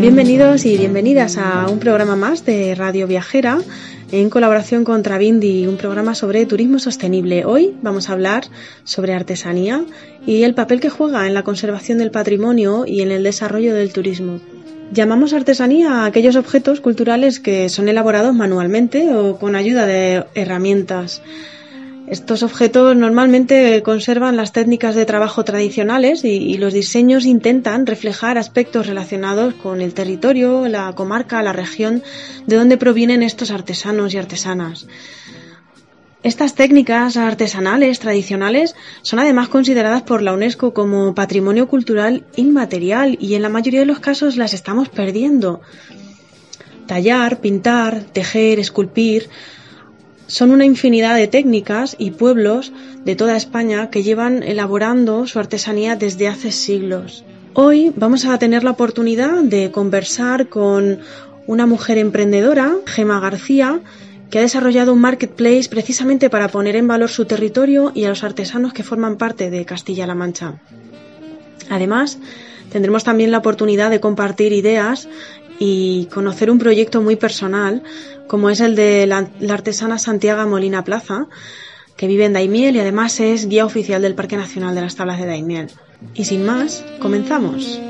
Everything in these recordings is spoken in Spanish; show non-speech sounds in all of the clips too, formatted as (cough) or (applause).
Bienvenidos y bienvenidas a un programa más de Radio Viajera en colaboración con Travindi, un programa sobre turismo sostenible. Hoy vamos a hablar sobre artesanía y el papel que juega en la conservación del patrimonio y en el desarrollo del turismo. Llamamos artesanía a aquellos objetos culturales que son elaborados manualmente o con ayuda de herramientas. Estos objetos normalmente conservan las técnicas de trabajo tradicionales y, los diseños intentan reflejar aspectos relacionados con el territorio, la comarca, la región de donde provienen estos artesanos y artesanas. Estas técnicas artesanales tradicionales son además consideradas por la UNESCO como patrimonio cultural inmaterial y en la mayoría de los casos las estamos perdiendo. Tallar, pintar, tejer, esculpir son una infinidad de técnicas y pueblos de toda España que llevan elaborando su artesanía desde hace siglos. Hoy vamos a tener la oportunidad de conversar con una mujer emprendedora, Gema García, que ha desarrollado un marketplace precisamente para poner en valor su territorio y a los artesanos que forman parte de Castilla-La Mancha. Además, tendremos también la oportunidad de compartir ideas y conocer un proyecto muy personal, como es el de la, artesana Santiago Molina Plaza, que vive en Daimiel y además es guía oficial del Parque Nacional de las Tablas de Daimiel. Y sin más, comenzamos.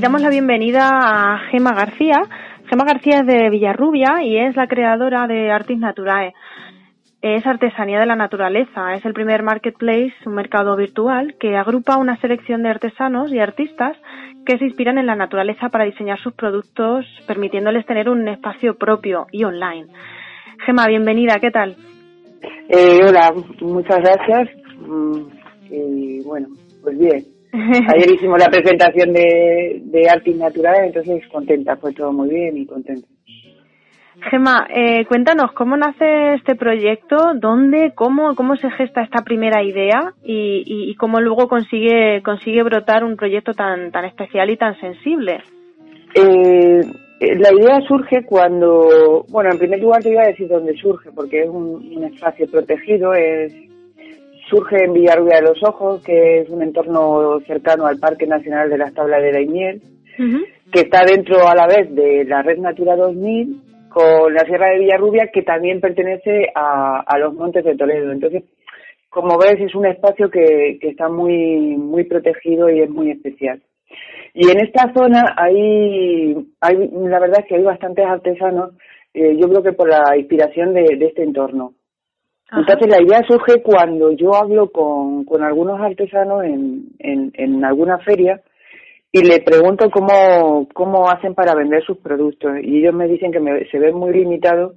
Damos la bienvenida a Gema García, Gema García es de Villarrubia y es la creadora de Artis Naturae. Es artesanía de la naturaleza. Es el primer marketplace, un mercado virtual, que agrupa una selección de artesanos y artistas que se inspiran en la naturaleza para diseñar sus productos, permitiéndoles tener un espacio propio y online. Gema, bienvenida, ¿qué tal? Eh, hola, muchas gracias. Mm, y bueno, pues bien. (laughs) Ayer hicimos la presentación de, de Artis Natural, entonces contenta, fue todo muy bien y contenta. Gema, eh, cuéntanos cómo nace este proyecto, dónde, cómo, cómo se gesta esta primera idea y, y, cómo luego consigue consigue brotar un proyecto tan tan especial y tan sensible. Eh, la idea surge cuando, bueno, en primer lugar te iba a decir dónde surge, porque es un, un espacio protegido, es Surge en Villarrubia de los Ojos, que es un entorno cercano al Parque Nacional de las Tablas de Daimiel, que está dentro a la vez de la Red Natura 2000 con la Sierra de Villarrubia, que también pertenece a, los Montes de Toledo. Entonces, como ves, es un espacio que, está muy, muy protegido y es muy especial. Y en esta zona hay, hay la verdad es que hay bastantes artesanos, eh, yo creo que por la inspiración de este entorno. Entonces la idea surge cuando yo hablo con, con algunos artesanos en, en, en alguna feria y le pregunto cómo, cómo hacen para vender sus productos y ellos me dicen que se ven muy limitados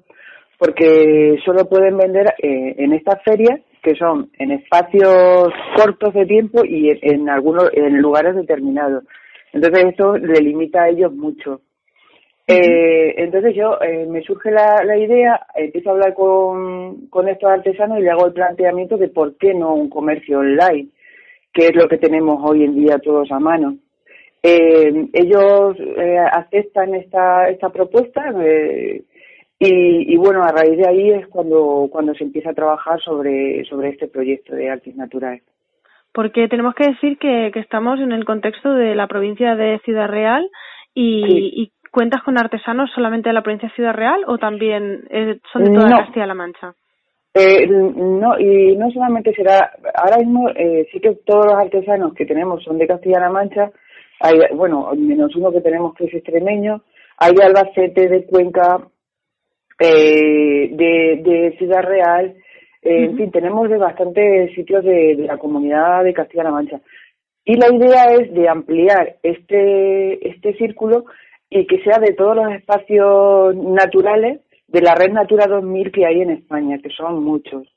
porque solo pueden vender eh, en estas ferias que son en espacios cortos de tiempo y en, en algunos en lugares determinados. Entonces esto le limita a ellos mucho. Eh, entonces yo eh, me surge la, la, idea, empiezo a hablar con, con estos artesanos y le hago el planteamiento de por qué no un comercio online, que es lo que tenemos hoy en día todos a mano. Eh, ellos eh, aceptan esta, esta propuesta eh, y, y, bueno, a raíz de ahí es cuando, cuando se empieza a trabajar sobre, sobre este proyecto de artes naturales. Porque tenemos que decir que, que estamos en el contexto de la provincia de Ciudad Real y, ¿Cuentas con artesanos solamente de la provincia de Ciudad Real o también eh, son de toda Castilla-La Mancha? Eh, no, y no solamente será, ahora mismo eh, sí que todos los artesanos que tenemos son de Castilla-La Mancha, hay, bueno, menos uno que tenemos que es extremeño, hay de Albacete, de Cuenca, eh, de, de Ciudad Real, eh, en fin, tenemos de bastantes sitios de, de la comunidad de Castilla-La Mancha. Y la idea es de ampliar este, este círculo y que sea de todos los espacios naturales de la red Natura 2000 que hay en España, que son muchos.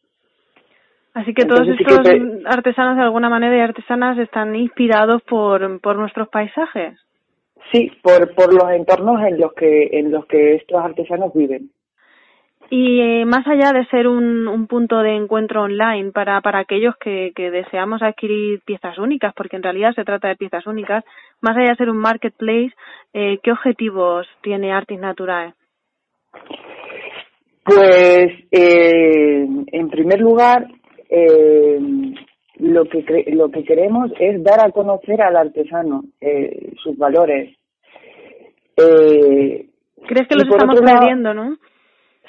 Así que todos estos artesanos de alguna manera y artesanas están inspirados por, por nuestros paisajes. Sí, por, por los entornos en los que en los que estos artesanos viven. Y eh, más allá de ser un, un, punto de encuentro online para, para aquellos que, que, deseamos adquirir piezas únicas, porque en realidad se trata de piezas únicas, más allá de ser un marketplace, eh, ¿qué objetivos tiene Artis Naturae? Pues, eh, en primer lugar, eh, lo que lo que queremos es dar a conocer al artesano eh, sus valores. Eh, ¿Crees que los estamos perdiendo, no?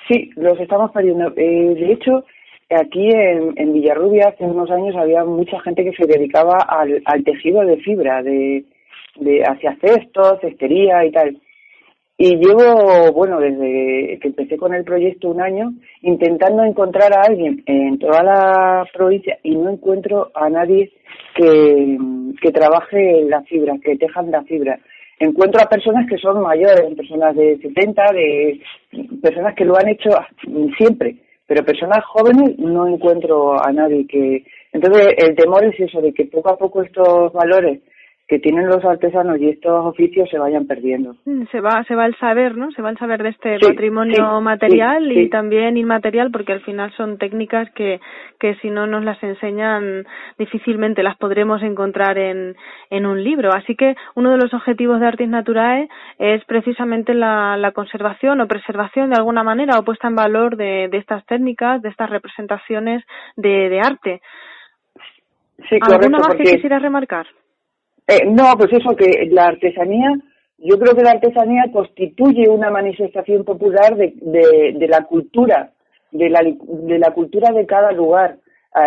Sí, los estamos perdiendo. Eh, de hecho, aquí en, Villarrubia hace unos años había mucha gente que se dedicaba al, al tejido de fibra, de, de hacia cestos, cestería y tal. Y llevo, bueno, desde que empecé con el proyecto un año, intentando encontrar a alguien en toda la provincia y no encuentro a nadie que, que trabaje la fibra, que tejan la fibra. Encuentro a personas que son mayores, personas de 70, de personas que lo han hecho siempre, pero personas jóvenes no encuentro a nadie que. Entonces, el temor es eso, de que poco a poco estos valores que tienen los artesanos y estos oficios se vayan perdiendo. Mm, se va, se va el saber, ¿no? Se va el saber de este patrimonio material y también inmaterial, porque al final son técnicas que, que si no nos las enseñan difícilmente las podremos encontrar en, en un libro. Así que uno de los objetivos de Artis Naturae es precisamente la, la conservación o preservación de alguna manera o puesta en valor de, de estas técnicas, de estas representaciones de, de arte. Sí, ¿Alguna más que quisieras remarcar? Eh, no, pues eso, que la artesanía, yo creo que la artesanía constituye una manifestación popular de, la cultura, de la, de la cultura de cada lugar.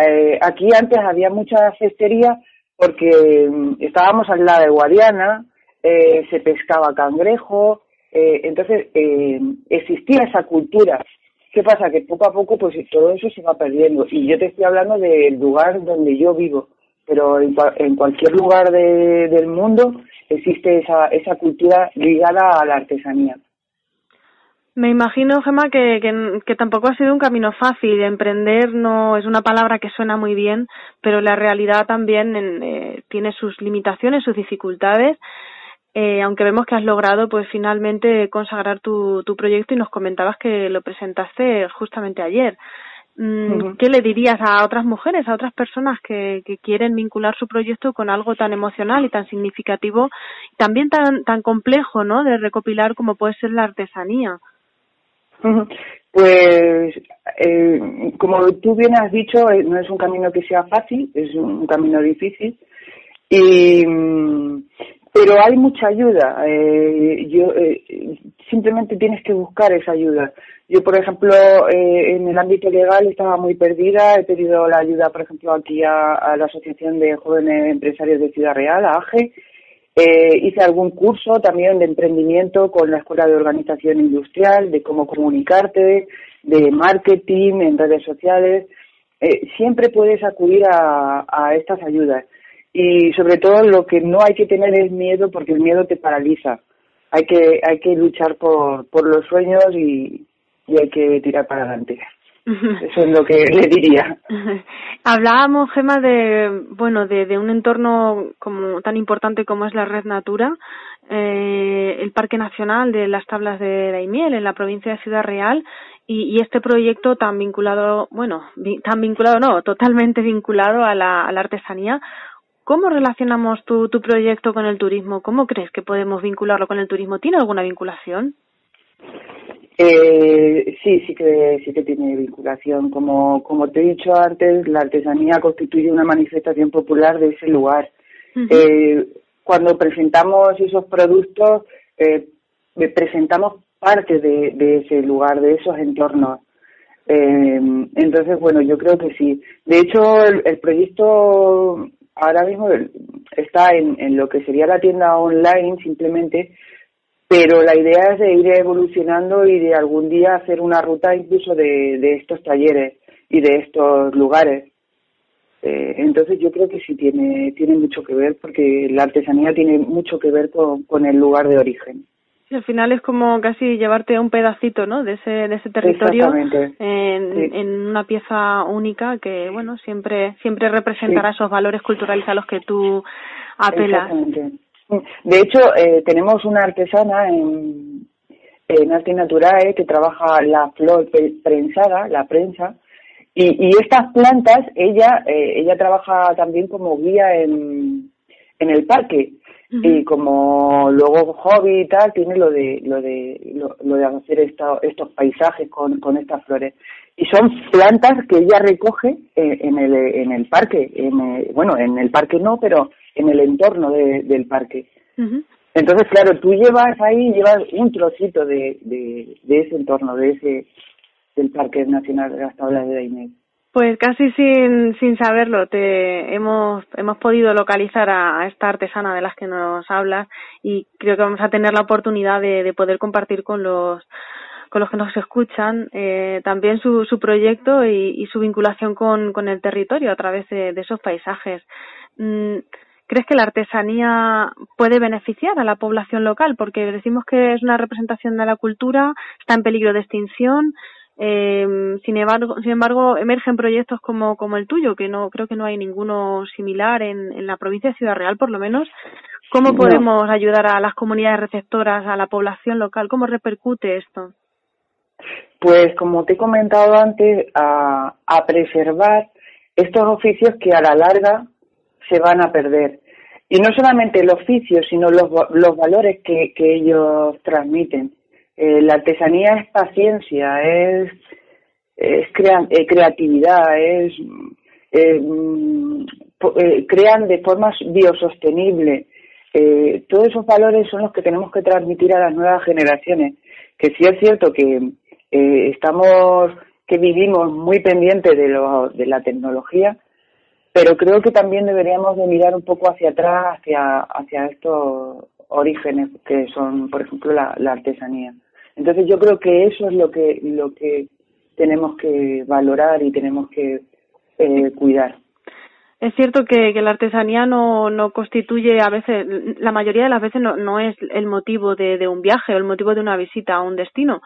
Eh, aquí antes había mucha cestería porque mm, estábamos al lado de Guadiana, eh, se pescaba cangrejo, eh, entonces eh, existía esa cultura. ¿Qué pasa? Que poco a poco pues todo eso se va perdiendo. Y yo te estoy hablando del lugar donde yo vivo pero en, en cualquier lugar de, del mundo existe esa, esa cultura ligada a la artesanía. Me imagino, Gemma, que, que, que, tampoco ha sido un camino fácil. Emprender no es una palabra que suena muy bien, pero la realidad también eh, tiene sus limitaciones, sus dificultades. Eh, aunque vemos que has logrado, pues finalmente consagrar tu, tu proyecto y nos comentabas que lo presentaste justamente ayer. Mm, ¿Qué le dirías a otras mujeres, a otras personas que, que quieren vincular su proyecto con algo tan emocional y tan significativo, también tan, tan complejo, ¿no? De recopilar como puede ser la artesanía. Pues, eh, como tú bien has dicho, eh, no es un camino que sea fácil, es un camino difícil. Y, mm, pero hay mucha ayuda. Eh, yo eh, simplemente tienes que buscar esa ayuda. Yo, por ejemplo, eh, en el ámbito legal estaba muy perdida. He pedido la ayuda, por ejemplo, aquí a, la Asociación de Jóvenes Empresarios de Ciudad Real, a AGE. Eh, hice algún curso también de emprendimiento con la Escuela de Organización Industrial, de cómo comunicarte, de marketing en redes sociales. Eh, siempre puedes acudir a, a estas ayudas y sobre todo lo que no hay que tener es miedo porque el miedo te paraliza. Hay que hay que luchar por por los sueños y, y hay que tirar para adelante. (laughs) Eso es lo que le diría. (laughs) Hablábamos, Gema, de bueno de, de un entorno como tan importante como es la Red Natura, eh, el Parque Nacional de las Tablas de Daimiel en la provincia de Ciudad Real y, y este proyecto tan vinculado, bueno, tan vinculado no, totalmente vinculado a la, a la artesanía. ¿Cómo relacionamos tu, tu proyecto con el turismo? ¿Cómo crees que podemos vincularlo con el turismo? ¿Tiene alguna vinculación? Eh, sí, sí que sí que tiene vinculación. Como como te he dicho antes, la artesanía constituye una manifestación popular de ese lugar. eh, cuando presentamos esos productos, eh, presentamos parte de, de ese lugar, de esos entornos. Eh, entonces, bueno, yo creo que sí. De hecho, el, el proyecto ahora mismo está en, en lo que sería la tienda online simplemente, pero la idea es de ir evolucionando y de algún día hacer una ruta incluso de, de estos talleres y de estos lugares. Eh, entonces yo creo que sí tiene, tiene mucho que ver porque la artesanía tiene mucho que ver con, con el lugar de origen al final es como casi llevarte un pedacito, ¿no? De ese de ese territorio en, en una pieza única que, bueno, siempre siempre representará esos valores culturales a los que tú apelas. De hecho, eh, tenemos una artesana en en Arte Naturae que trabaja la flor prensada, la prensa, y, y estas plantas, ella, eh, ella trabaja también como guía en, en el parque y como luego hobby y tal tiene lo de lo de lo, de hacer estos paisajes con, con estas flores. Y son plantas que ella recoge en, el en el parque en bueno en el parque no pero en el entorno del parque. Entonces claro tú llevas ahí llevas un trocito de, de, de ese entorno de ese del parque nacional de las tablas de Daimiel pues casi sin, sin saberlo, te hemos, hemos podido localizar a, esta artesana de las que nos hablas y creo que vamos a tener la oportunidad de, de poder compartir con los, con los que nos escuchan eh, también su, su proyecto y, su vinculación con, con el territorio a través de, de esos paisajes. Mm, ¿Crees que la artesanía puede beneficiar a la población local? Porque decimos que es una representación de la cultura, está en peligro de extinción. Eh, sin embargo, sin embargo, emergen proyectos como, como el tuyo, que no creo que no hay ninguno similar en, en la provincia de Ciudad Real, por lo menos. ¿Cómo podemos ayudar a las comunidades receptoras, a la población local? ¿Cómo repercute esto? Pues como te he comentado antes, a, a preservar estos oficios que a la larga se van a perder. Y no solamente el oficio, sino los, los valores que, que ellos transmiten. Eh, la artesanía es paciencia, es, eh, creatividad, es eh, mm, crean de forma biosostenible. todos esos valores son los que tenemos que transmitir a las nuevas generaciones. Que sí es cierto que estamos, que vivimos muy pendientes de, lo, de la tecnología, pero creo que también deberíamos de mirar un poco hacia atrás, hacia, hacia estos orígenes que son, por ejemplo, la artesanía. Entonces yo creo que eso es lo que, lo que tenemos que valorar y tenemos que eh, cuidar. Es cierto que, que la artesanía no, no constituye a veces, la mayoría de las veces no, no es el motivo de, de un viaje o el motivo de una visita a un destino,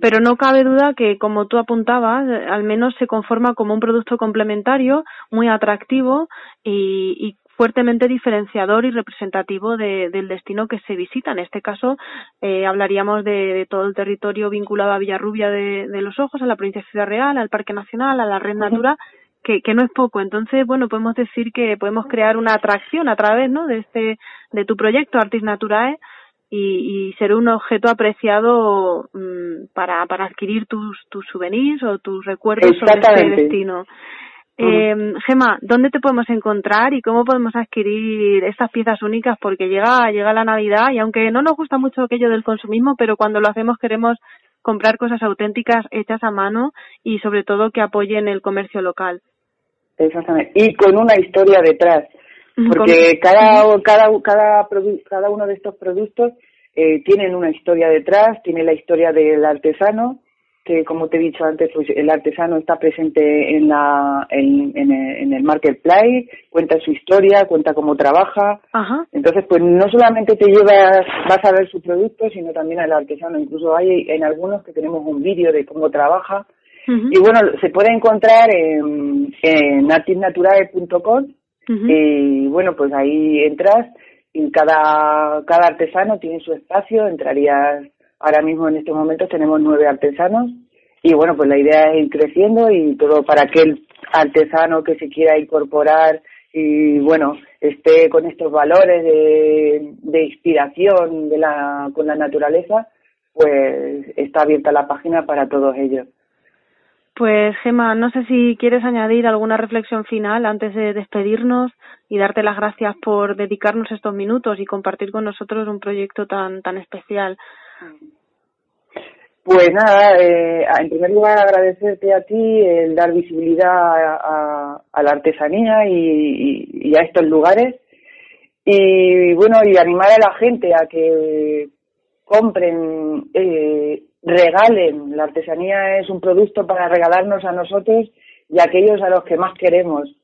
pero no cabe duda que, como tú apuntabas, al menos se conforma como un producto complementario muy atractivo y, y fuertemente diferenciador y representativo de, del destino que se visita. En este caso, eh, hablaríamos de, todo el territorio vinculado a Villarrubia de, de, los Ojos, a la provincia de Ciudad Real, al Parque Nacional, a la Red Natura, que, que no es poco. Entonces, bueno, podemos decir que podemos crear una atracción a través, ¿no? De este, de tu proyecto Artis Naturae y, y ser un objeto apreciado para, para adquirir tus, tus souvenirs o tus recuerdos sobre este destino. Eh, Gema, ¿dónde te podemos encontrar y cómo podemos adquirir estas piezas únicas? Porque llega, llega la Navidad y aunque no nos gusta mucho aquello del consumismo, pero cuando lo hacemos queremos comprar cosas auténticas hechas a mano y sobre todo que apoyen el comercio local. Exactamente. Y con una historia detrás. Porque cada, cada, cada, cada uno de estos productos eh, tienen una historia detrás, tiene la historia del artesano, que como te he dicho antes, pues el artesano está presente en la en, en, el marketplace, cuenta su historia, cuenta cómo trabaja. Entonces, pues no solamente te llevas, vas a ver su producto, sino también al artesano. Incluso hay en algunos que tenemos un vídeo de cómo trabaja. Y bueno, se puede encontrar en, en artisnaturae.com y bueno, pues ahí entras y cada, cada artesano tiene su espacio, entrarías Ahora mismo en estos momentos tenemos nueve artesanos y bueno, pues la idea es ir creciendo y todo para aquel artesano que se quiera incorporar y bueno, esté con estos valores de, inspiración de la, con la naturaleza, pues está abierta la página para todos ellos. Pues Gema, no sé si quieres añadir alguna reflexión final antes de despedirnos y darte las gracias por dedicarnos estos minutos y compartir con nosotros un proyecto tan tan especial. Pues nada, eh, en primer lugar agradecerte a ti el dar visibilidad a, la artesanía y, a estos lugares y bueno y animar a la gente a que compren, eh, regalen. La artesanía es un producto para regalarnos a nosotros y a aquellos a los que más queremos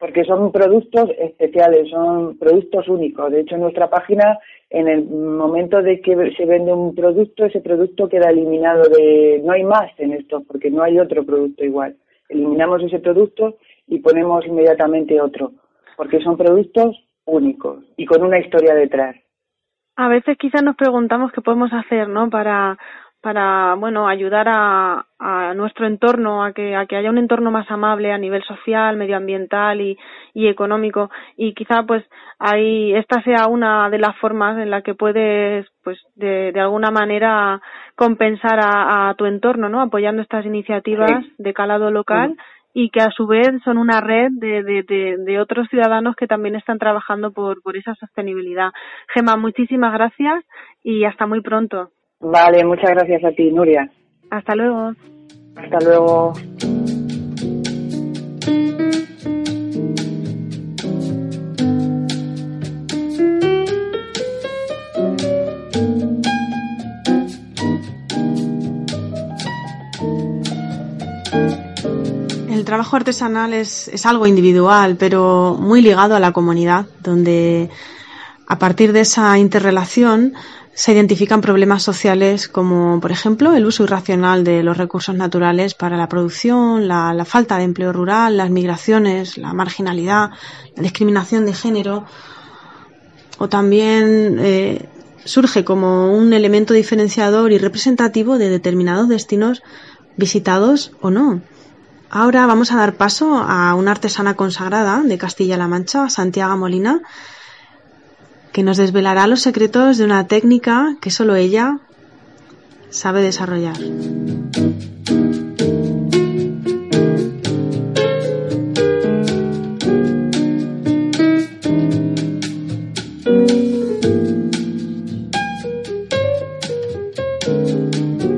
porque son productos especiales, son productos únicos. De hecho, en nuestra página, en el momento de que se vende un producto, ese producto queda eliminado de... No hay más en esto, porque no hay otro producto igual. Eliminamos ese producto y ponemos inmediatamente otro, porque son productos únicos y con una historia detrás. A veces quizás nos preguntamos qué podemos hacer, ¿no? Para para bueno ayudar a, a nuestro entorno a que a que haya un entorno más amable a nivel social medioambiental y, y económico y quizá pues ahí esta sea una de las formas en la que puedes pues de, de alguna manera compensar a, a tu entorno no apoyando estas iniciativas de calado local y que a su vez son una red de, de, de, de, otros ciudadanos que también están trabajando por, por esa sostenibilidad. Gema, muchísimas gracias y hasta muy pronto. Vale, muchas gracias a ti, Nuria. Hasta luego. Hasta luego. El trabajo artesanal es, es algo individual, pero muy ligado a la comunidad, donde a partir de esa interrelación se identifican problemas sociales como, por ejemplo, el uso irracional de los recursos naturales para la producción, la, falta de empleo rural, las migraciones, la marginalidad, la discriminación de género, o también eh, surge como un elemento diferenciador y representativo de determinados destinos visitados o no. Ahora vamos a dar paso a una artesana consagrada de Castilla-La Mancha, Santiago Molina, que nos desvelará los secretos de una técnica que solo ella sabe desarrollar.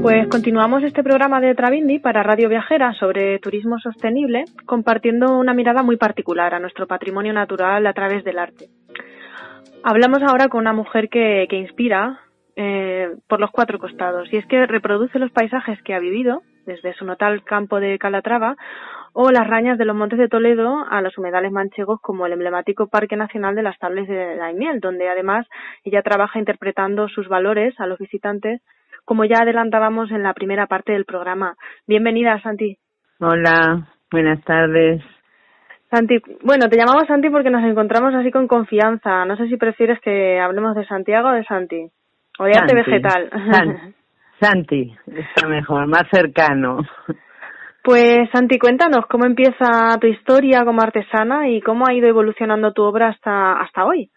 Pues continuamos este programa de Travindi para Radio Viajera sobre turismo sostenible, compartiendo una mirada muy particular a nuestro patrimonio natural a través del arte. Hablamos ahora con una mujer que, que inspira eh, por los cuatro costados y es que reproduce los paisajes que ha vivido desde su natal campo de Calatrava o las rañas de los montes de Toledo a los humedales manchegos como el emblemático Parque Nacional de las Tables de Daimiel, donde además ella trabaja interpretando sus valores a los visitantes, como ya adelantábamos en la primera parte del programa. Bienvenida, Santi. Hola, buenas tardes. Santi, bueno, te llamamos Santi porque nos encontramos así con confianza. No sé si prefieres que hablemos de Santiago o de Santi. O de arte vegetal. San, Santi, está mejor, más cercano. Pues Santi, cuéntanos cómo empieza tu historia como artesana y cómo ha ido evolucionando tu obra hasta, hasta hoy.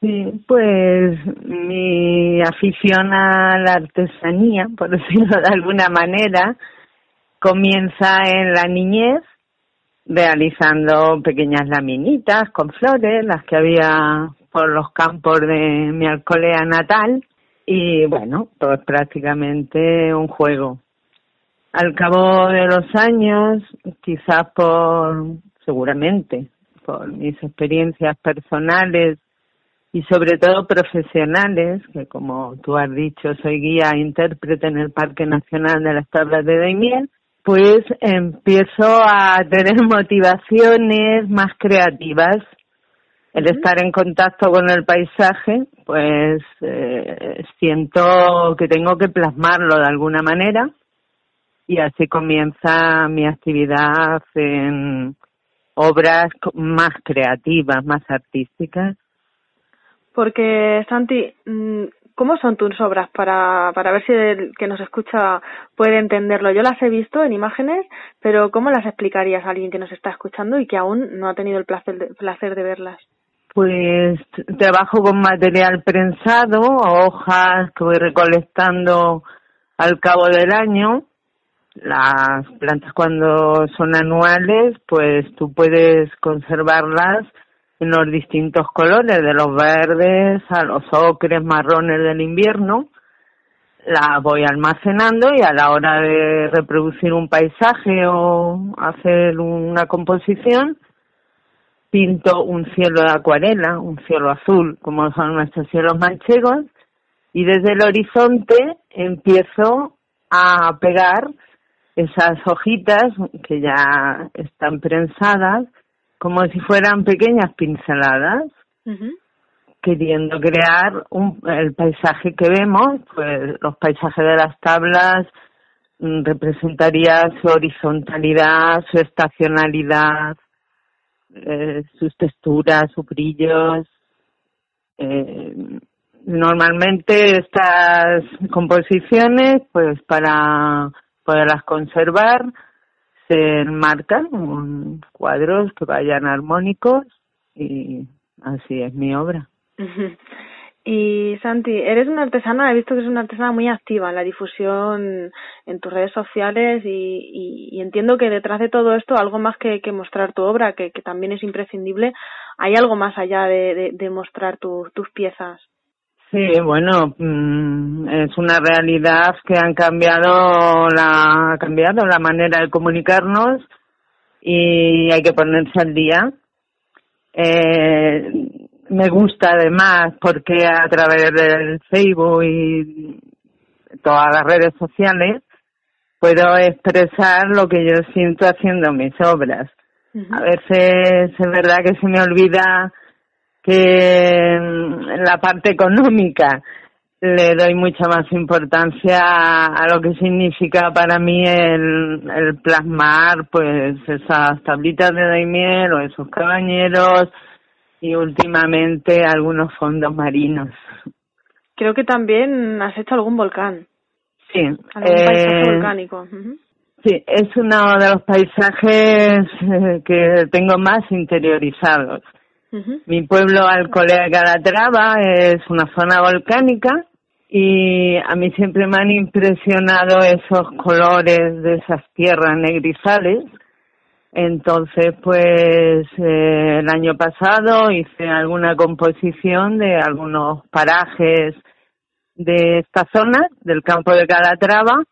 Sí, pues mi afición a la artesanía, por (laughs) decirlo de alguna manera, comienza en la niñez realizando pequeñas laminitas con flores, las que había por los campos de mi alcolea natal y bueno, pues prácticamente un juego. Al cabo de los años, quizás por, seguramente, por mis experiencias personales y sobre todo profesionales, que como tú has dicho, soy guía e intérprete en el Parque Nacional de las Tablas de Daimiel, pues empiezo a tener (laughs) motivaciones más creativas. El estar en contacto con el paisaje, pues eh, siento que tengo que plasmarlo de alguna manera y así comienza mi actividad en obras más creativas, más artísticas. Porque, Santi, mm, ¿Cómo son tus obras para, para ver si el que nos escucha puede entenderlo? Yo las he visto en imágenes, pero ¿cómo las explicarías a alguien que nos está escuchando y que aún no ha tenido el placer de, placer de verlas? Pues trabajo con material prensado, hojas que voy recolectando al cabo del año. Las plantas cuando son anuales, pues tú puedes conservarlas los distintos colores, de los verdes a los ocres, marrones del invierno, la voy almacenando y a la hora de reproducir un paisaje o hacer una composición, pinto un cielo de acuarela, un cielo azul, como son nuestros cielos manchegos, y desde el horizonte empiezo a pegar esas hojitas que ya están prensadas como si fueran pequeñas pinceladas, queriendo crear un, el paisaje que vemos, pues los paisajes de las tablas mm, representaría su horizontalidad, su estacionalidad, eh, sus texturas, sus brillos, eh, normalmente estas composiciones, pues para poderlas conservar, se enmarcan en cuadros que vayan armónicos y así es mi obra. Y Santi, eres una artesana, he visto que eres una artesana muy activa en la difusión en tus redes sociales y, y, entiendo que detrás de todo esto, algo más que, que mostrar tu obra, que, que, también es imprescindible, hay algo más allá de, de, mostrar tus piezas. Sí, bueno, mm, es una realidad que han cambiado la, ha cambiado la manera de comunicarnos y hay que ponerse al día. Eh, me gusta además porque a través del Facebook y todas las redes sociales puedo expresar lo que yo siento haciendo mis obras. A veces es verdad que se me olvida que en la parte económica le doy mucha más importancia a lo que significa para mí el, el plasmar pues esas tablitas de daimiel o esos cabañeros y últimamente algunos fondos marinos. Creo que también has hecho algún volcán. Sí. Algún paisaje eh, volcánico. Sí, es uno de los paisajes eh, que tengo más interiorizados. Mi pueblo, Alcolea Calatrava, es una zona volcánica y a mí siempre me han impresionado esos colores de esas tierras negrizales. Entonces, pues eh, el año pasado hice alguna composición de algunos parajes de esta zona, del campo de Calatrava,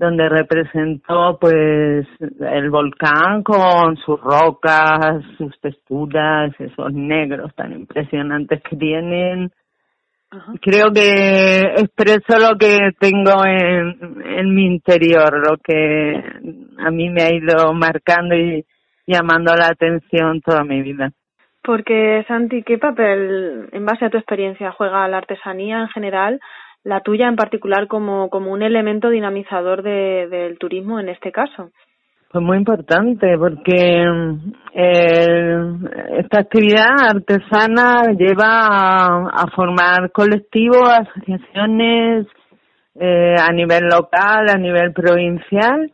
donde representó pues el volcán con sus rocas, sus texturas, esos negros tan impresionantes que tienen, Creo que expreso lo que tengo en, en mi interior, lo que a mí me ha ido marcando y llamando la atención toda mi vida. Porque, Santi, ¿qué papel, en base a tu experiencia, juega la artesanía en general, la tuya en particular, como, como un elemento dinamizador de, del turismo en este caso? Pues muy importante porque eh, esta actividad artesana lleva a, formar colectivos, asociaciones eh, a nivel local, a nivel provincial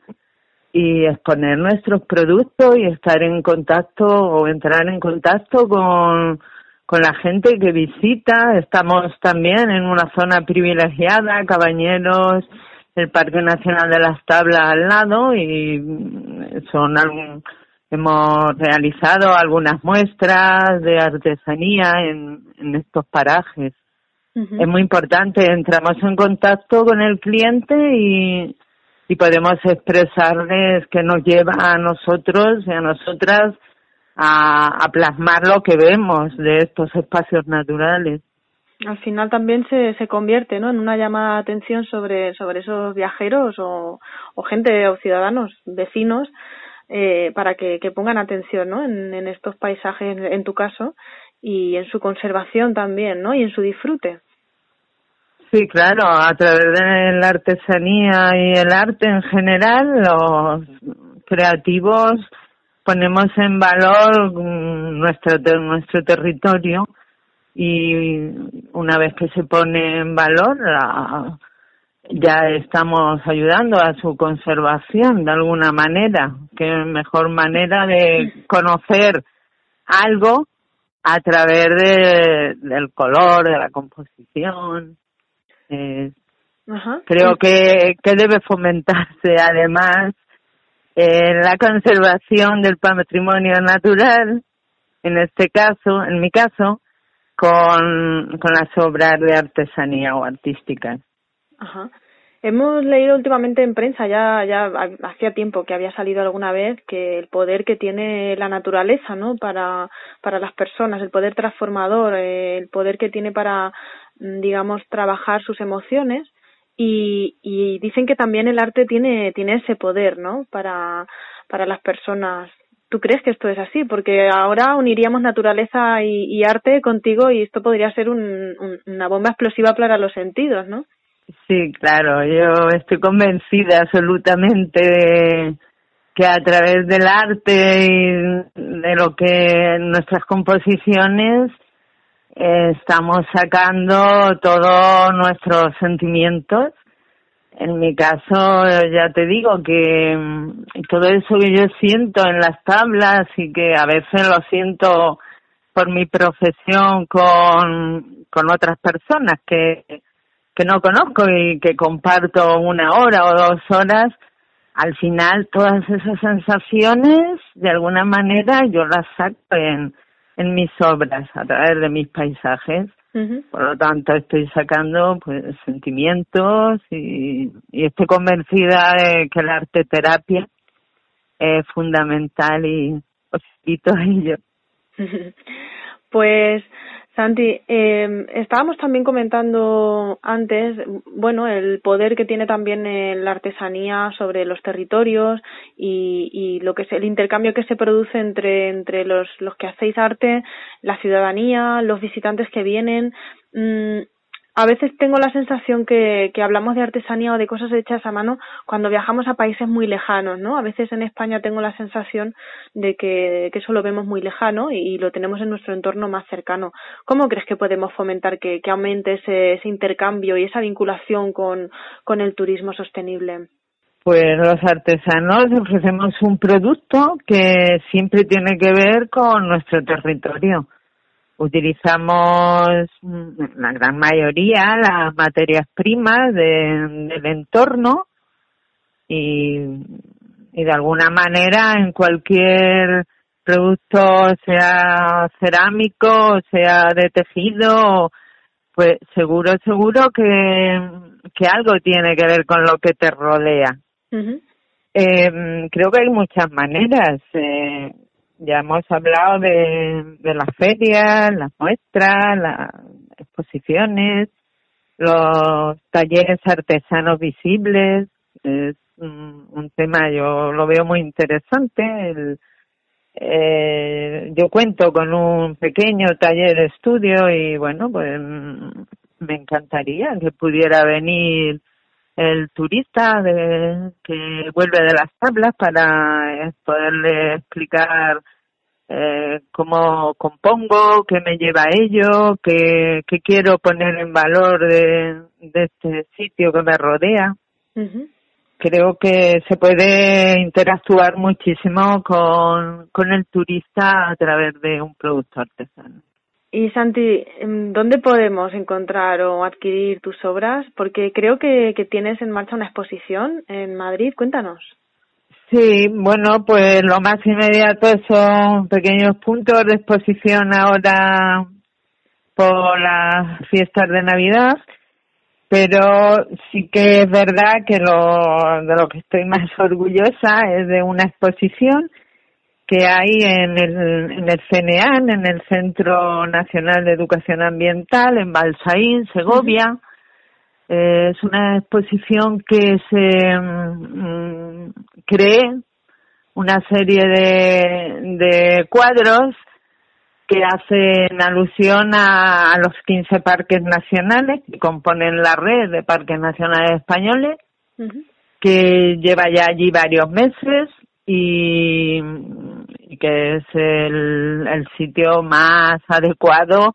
y exponer nuestros productos y estar en contacto o entrar en contacto con, con la gente que visita. Estamos también en una zona privilegiada, cabañeros, el Parque Nacional de las Tablas al lado y son algún, hemos realizado algunas muestras de artesanía en, en estos parajes. Es muy importante, entramos en contacto con el cliente y, y podemos expresarles que nos lleva a nosotros y a nosotras a, a plasmar lo que vemos de estos espacios naturales al final también se, se convierte ¿no? en una llamada de atención sobre, sobre esos viajeros o, o gente o ciudadanos, vecinos, eh, para que, que pongan atención ¿no? en, en estos paisajes, en tu caso, y en su conservación también, ¿no? y en su disfrute. Sí, claro, a través de la artesanía y el arte en general, los creativos ponemos en valor mm, nuestro, nuestro territorio y una vez que se pone en valor ya estamos ayudando a su conservación de alguna manera qué mejor manera de conocer algo a través de, del color de la composición creo que que debe fomentarse además en la conservación del patrimonio natural en este caso en mi caso con, con las obras de artesanía o artísticas. Ajá. Hemos leído últimamente en prensa, ya, ya hacía tiempo que había salido alguna vez, que el poder que tiene la naturaleza, ¿no? Para, para las personas, el poder transformador, eh, el poder que tiene para, mm, digamos, trabajar sus emociones. Y, y dicen que también el arte tiene, tiene ese poder, ¿no? Para, para las personas ¿Tú crees que esto es así? Porque ahora uniríamos naturaleza y, arte contigo y esto podría ser un, una bomba explosiva para los sentidos, ¿no? Sí, claro, yo estoy convencida absolutamente que a través del arte y de lo que nuestras composiciones estamos sacando todos nuestros sentimientos. En mi caso, ya te digo que mm, todo eso que yo siento en las tablas y que a veces lo siento por mi profesión con, con otras personas que, que no conozco y que comparto una hora o dos horas, al final todas esas sensaciones, de alguna manera, yo las saco en, en mis obras, a través de mis paisajes. Por lo tanto, estoy sacando pues sentimientos y, y estoy convencida de que la arte terapia es fundamental y os invito a ello. pues Santi, eh, estábamos también comentando antes, bueno, el poder que tiene también la artesanía sobre los territorios y, y, lo que es el intercambio que se produce entre, entre los, los que hacéis arte, la ciudadanía, los visitantes que vienen. Mm, a veces tengo la sensación que, que hablamos de artesanía o de cosas hechas a mano cuando viajamos a países muy lejanos, ¿no? A veces en España tengo la sensación de que, que eso lo vemos muy lejano y, lo tenemos en nuestro entorno más cercano. ¿Cómo crees que podemos fomentar que, que aumente ese, ese intercambio y esa vinculación con, con el turismo sostenible? Pues los artesanos ofrecemos un producto que siempre tiene que ver con nuestro territorio utilizamos mm, la gran mayoría las materias primas de, del entorno y, y de alguna manera en cualquier producto sea cerámico sea de tejido pues seguro seguro que, que algo tiene que ver con lo que te rodea. Eh, creo que hay muchas maneras eh, ya hemos hablado de, de las ferias, las muestras, las exposiciones, los talleres artesanos visibles. Es un, tema, yo lo veo muy interesante. El, eh, yo cuento con un pequeño taller estudio y bueno, pues me encantaría que pudiera venir el turista de, que vuelve de las tablas para eh, poderle explicar eh, cómo compongo, qué me lleva a ello, qué, qué quiero poner en valor de, de este sitio que me rodea. Creo que se puede interactuar muchísimo con, con el turista a través de un producto artesano. Y Santi, ¿dónde podemos encontrar o adquirir tus obras? Porque creo que, que tienes en marcha una exposición en Madrid. Cuéntanos. Sí, bueno, pues lo más inmediato son pequeños puntos de exposición ahora por las fiestas de Navidad, pero sí que es verdad que lo de lo que estoy más (laughs) orgullosa es de una exposición que hay en el, en el CNEAN, en el Centro Nacional de Educación Ambiental, en Balsaín, Segovia. Eh, es una exposición que se mm, cree una serie de, de cuadros que hacen alusión a, a, los 15 parques nacionales que componen la red de parques nacionales españoles, que lleva ya allí varios meses y, que es el, el sitio más adecuado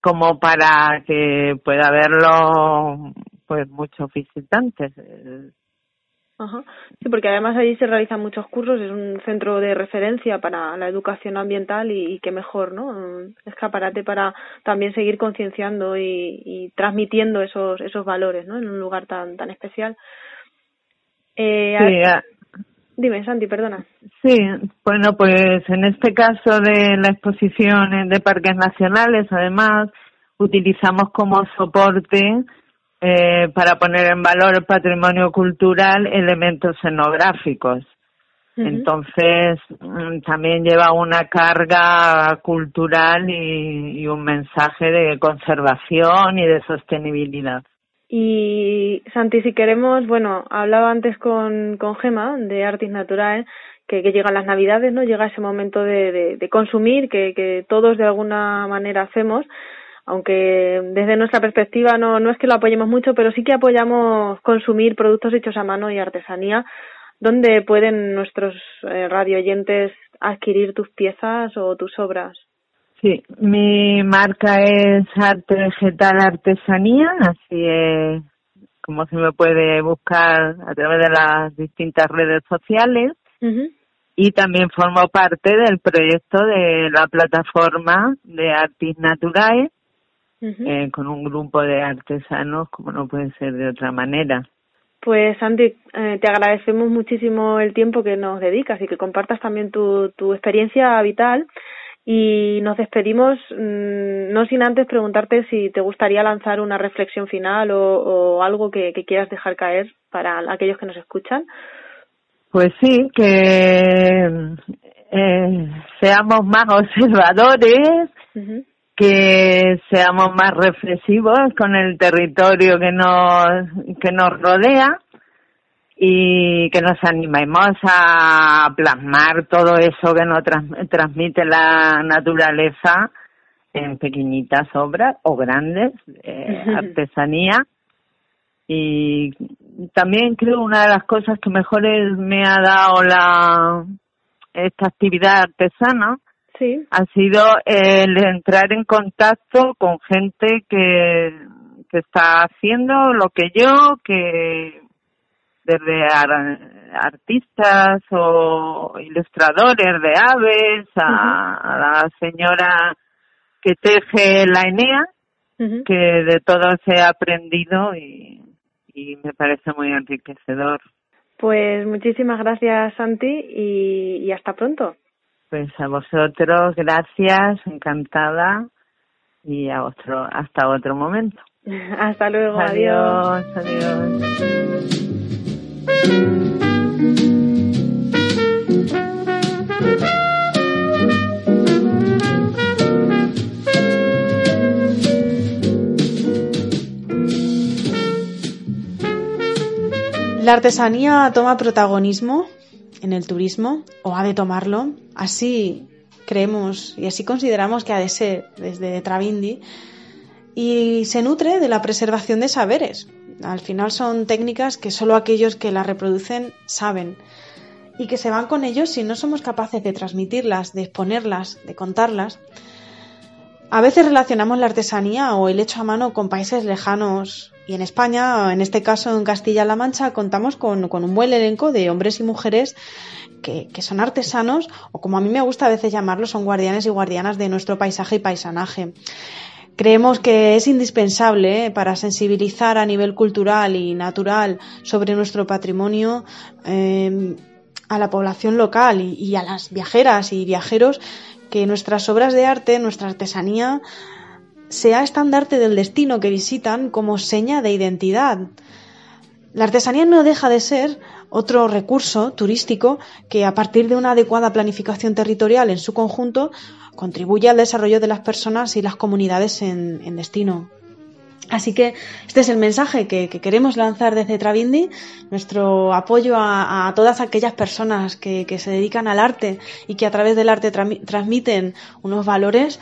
como para que pueda verlo pues muchos visitantes. Ajá. Sí, porque además allí se realizan muchos cursos, es un centro de referencia para la educación ambiental y, y qué mejor, ¿no? Un escaparate para también seguir concienciando y, y, transmitiendo esos esos valores, ¿no? En un lugar tan tan especial. Eh, sí, Dime, Santi, perdona. Sí, bueno, pues en este caso de la exposición de parques nacionales, además, utilizamos como soporte eh, para poner en valor el patrimonio cultural elementos escenográficos. Entonces, mm, también lleva una carga cultural y, y un mensaje de conservación y de sostenibilidad. Y Santi, si queremos, bueno, hablaba antes con, con Gema de Artis Natural, que, que llegan las navidades, ¿no? Llega ese momento de, de, de consumir que, que todos de alguna manera hacemos, aunque desde nuestra perspectiva no, no es que lo apoyemos mucho, pero sí que apoyamos consumir productos hechos a mano y artesanía. ¿Dónde pueden nuestros eh, radio oyentes adquirir tus piezas o tus obras? Sí, mi marca es Arte Vegetal Artesanía, así es como se me puede buscar a través de las distintas redes sociales. Y también formo parte del proyecto de la plataforma de Artis Naturae, eh, con un grupo de artesanos, como no puede ser de otra manera. Pues Santi, eh, te agradecemos muchísimo el tiempo que nos dedicas y que compartas también tu, tu experiencia vital y nos despedimos mm, no sin antes preguntarte si te gustaría lanzar una reflexión final o, algo que, quieras dejar caer para aquellos que nos escuchan. Pues sí, que eh, seamos más observadores, que seamos más reflexivos con el territorio que nos, que nos rodea y que nos animemos a plasmar todo eso que nos transmite la naturaleza en pequeñitas obras o grandes eh, artesanía y también creo una de las cosas que mejor me ha dado la esta actividad artesana sí. ha sido el entrar en contacto con gente que, que está haciendo lo que yo que desde artistas o ilustradores de aves a, la señora que teje la Enea, que de todo se ha aprendido y, me parece muy enriquecedor. Pues muchísimas gracias, Santi, y, y hasta pronto. Pues a vosotros, gracias, encantada, y a otro, hasta otro momento. (laughs) hasta luego, adiós. adiós. La artesanía toma protagonismo en el turismo o ha de tomarlo. Así creemos y así consideramos que ha de ser desde Travindi y se nutre de la preservación de saberes, al final son técnicas que solo aquellos que las reproducen saben y que se van con ellos si no somos capaces de transmitirlas, de exponerlas, de contarlas. A veces relacionamos la artesanía o el hecho a mano con países lejanos y en España, en este caso en Castilla-La Mancha, contamos con, un buen elenco de hombres y mujeres que, que, son artesanos o como a mí me gusta a veces llamarlos, son guardianes y guardianas de nuestro paisaje y paisanaje. Creemos que es indispensable ¿eh? para sensibilizar a nivel cultural y natural sobre nuestro patrimonio em, a la población local y, a las viajeras y viajeros que nuestras obras de arte, nuestra artesanía, sea estandarte del destino que visitan como seña de identidad. La artesanía no deja de ser otro recurso turístico que a partir de una adecuada planificación territorial en su conjunto contribuye al desarrollo de las personas y las comunidades en, destino. Así que este es el mensaje que, queremos lanzar desde Travindi, nuestro apoyo a, todas aquellas personas que, se dedican al arte y que a través del arte transmiten unos valores.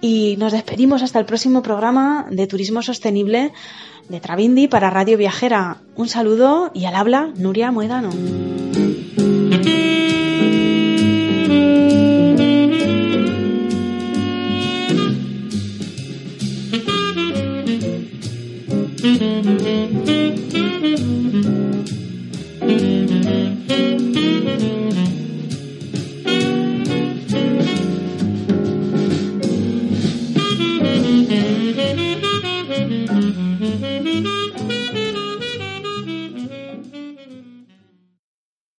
Y nos despedimos hasta el próximo programa de Turismo Sostenible de Travindi para Radio Viajera. Un saludo y al habla Nuria Moedano. Thank you.